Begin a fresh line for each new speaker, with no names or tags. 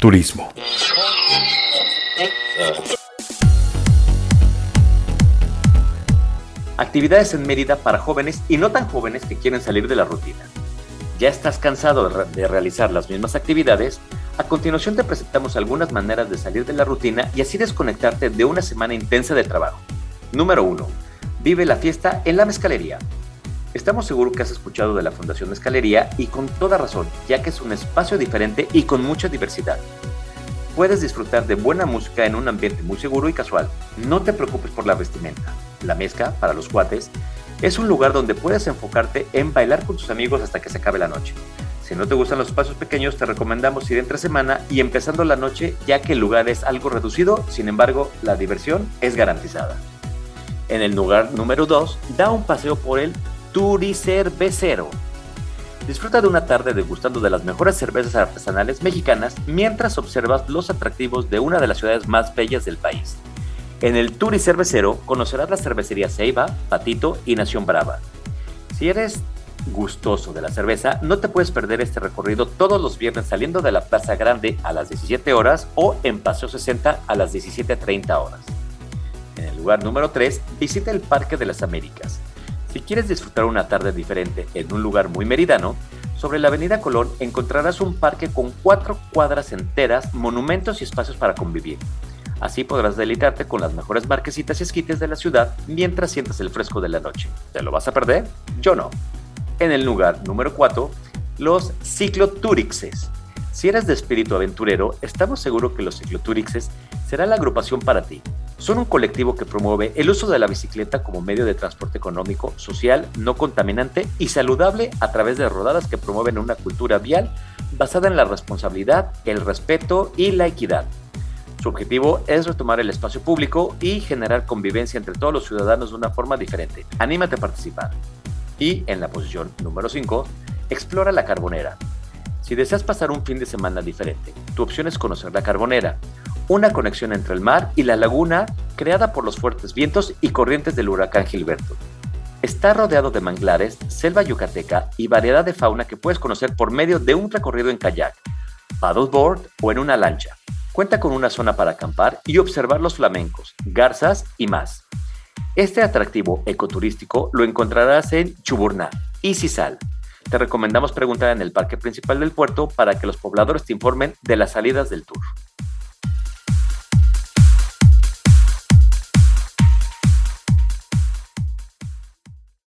Turismo.
Actividades en Mérida para jóvenes y no tan jóvenes que quieren salir de la rutina. ¿Ya estás cansado de realizar las mismas actividades? A continuación te presentamos algunas maneras de salir de la rutina y así desconectarte de una semana intensa de trabajo. Número 1. Vive la fiesta en la mezcalería. Estamos seguros que has escuchado de la Fundación Mezcalería y con toda razón, ya que es un espacio diferente y con mucha diversidad. Puedes disfrutar de buena música en un ambiente muy seguro y casual. No te preocupes por la vestimenta. La mezcla, para los cuates, es un lugar donde puedes enfocarte en bailar con tus amigos hasta que se acabe la noche. Si no te gustan los espacios pequeños, te recomendamos ir entre semana y empezando la noche, ya que el lugar es algo reducido, sin embargo, la diversión es garantizada. En el lugar número 2, da un paseo por el Turicervecero. Disfruta de una tarde degustando de las mejores cervezas artesanales mexicanas mientras observas los atractivos de una de las ciudades más bellas del país. En el Tour Cervecero conocerás las cervecerías Ceiba, Patito y Nación Brava. Si eres gustoso de la cerveza, no te puedes perder este recorrido todos los viernes saliendo de la Plaza Grande a las 17 horas o en Paseo 60 a las 17.30 horas. En el lugar número 3, visita el Parque de las Américas. Si quieres disfrutar una tarde diferente en un lugar muy meridano, sobre la Avenida Colón encontrarás un parque con cuatro cuadras enteras, monumentos y espacios para convivir. Así podrás deleitarte con las mejores marquesitas y esquites de la ciudad mientras sientas el fresco de la noche. ¿Te lo vas a perder? Yo no. En el lugar número 4, los cicloturixes. Si eres de espíritu aventurero, estamos seguros que los cicloturixes será la agrupación para ti. Son un colectivo que promueve el uso de la bicicleta como medio de transporte económico, social, no contaminante y saludable a través de rodadas que promueven una cultura vial basada en la responsabilidad, el respeto y la equidad. Su objetivo es retomar el espacio público y generar convivencia entre todos los ciudadanos de una forma diferente. Anímate a participar. Y en la posición número 5, explora la carbonera. Si deseas pasar un fin de semana diferente, tu opción es conocer la carbonera, una conexión entre el mar y la laguna creada por los fuertes vientos y corrientes del huracán Gilberto. Está rodeado de manglares, selva yucateca y variedad de fauna que puedes conocer por medio de un recorrido en kayak, paddleboard o en una lancha. Cuenta con una zona para acampar y observar los flamencos, garzas y más. Este atractivo ecoturístico lo encontrarás en Chuburná y Cisal. Te recomendamos preguntar en el parque principal del puerto para que los pobladores te informen de las salidas del tour.